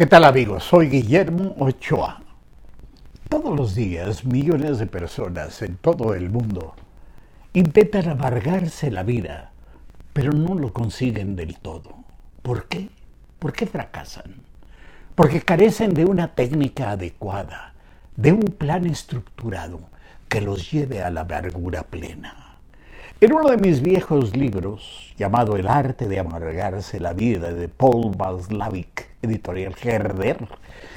¿Qué tal amigos? Soy Guillermo Ochoa. Todos los días millones de personas en todo el mundo intentan amargarse la vida, pero no lo consiguen del todo. ¿Por qué? ¿Por qué fracasan? Porque carecen de una técnica adecuada, de un plan estructurado que los lleve a la amargura plena. En uno de mis viejos libros, llamado El arte de amargarse la vida, de Paul Vaslavic, editorial Herder,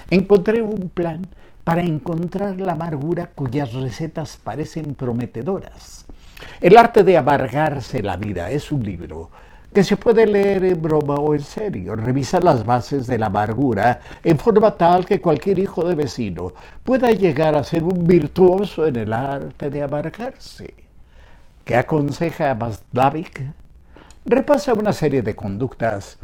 encontré un plan para encontrar la amargura cuyas recetas parecen prometedoras. El arte de amargarse la vida es un libro que se puede leer en broma o en serio. Revisa las bases de la amargura en forma tal que cualquier hijo de vecino pueda llegar a ser un virtuoso en el arte de amargarse que aconseja Vaslavic repasa una serie de conductas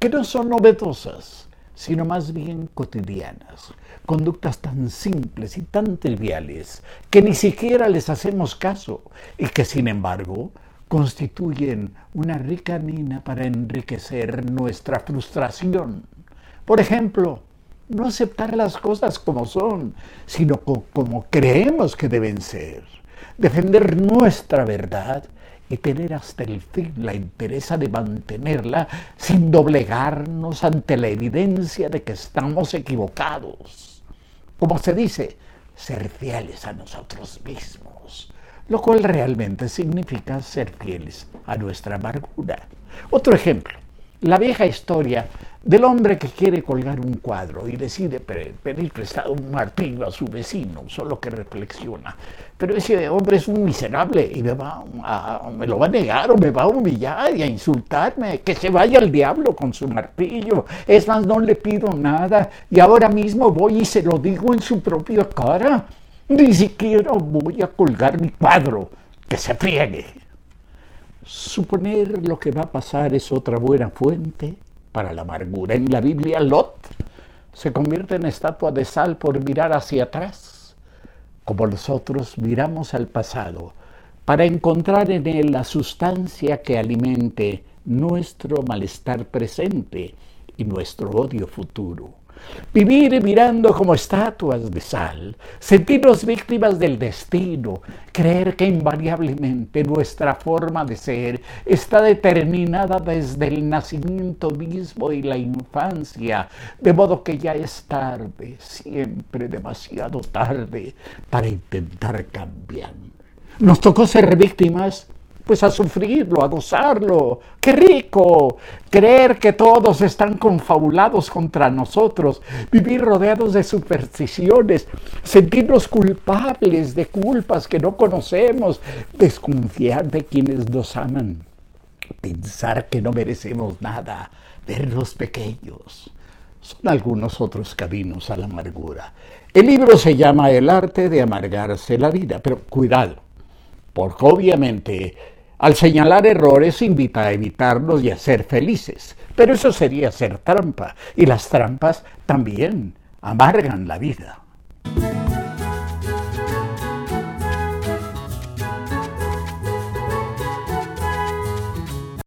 que no son novedosas, sino más bien cotidianas, conductas tan simples y tan triviales que ni siquiera les hacemos caso y que sin embargo constituyen una rica mina para enriquecer nuestra frustración. Por ejemplo, no aceptar las cosas como son, sino como creemos que deben ser defender nuestra verdad y tener hasta el fin la interés de mantenerla sin doblegarnos ante la evidencia de que estamos equivocados. Como se dice, ser fieles a nosotros mismos, lo cual realmente significa ser fieles a nuestra amargura. Otro ejemplo, la vieja historia del hombre que quiere colgar un cuadro y decide pedir prestado un martillo a su vecino, solo que reflexiona. Pero ese hombre es un miserable y me, va a, me lo va a negar o me va a humillar y a insultarme, que se vaya al diablo con su martillo. Es más, no le pido nada y ahora mismo voy y se lo digo en su propia cara. Ni siquiera voy a colgar mi cuadro, que se friegue. Suponer lo que va a pasar es otra buena fuente para la amargura. En la Biblia, Lot se convierte en estatua de sal por mirar hacia atrás, como nosotros miramos al pasado, para encontrar en él la sustancia que alimente nuestro malestar presente y nuestro odio futuro. Vivir mirando como estatuas de sal, sentirnos víctimas del destino, creer que invariablemente nuestra forma de ser está determinada desde el nacimiento mismo y la infancia, de modo que ya es tarde, siempre demasiado tarde, para intentar cambiar. Nos tocó ser víctimas pues a sufrirlo, a gozarlo. ¡Qué rico! Creer que todos están confabulados contra nosotros, vivir rodeados de supersticiones, sentirnos culpables de culpas que no conocemos, desconfiar de quienes nos aman, pensar que no merecemos nada, vernos pequeños. Son algunos otros caminos a la amargura. El libro se llama El arte de amargarse la vida, pero cuidado, porque obviamente al señalar errores invita a evitarlos y a ser felices. Pero eso sería ser trampa. Y las trampas también amargan la vida.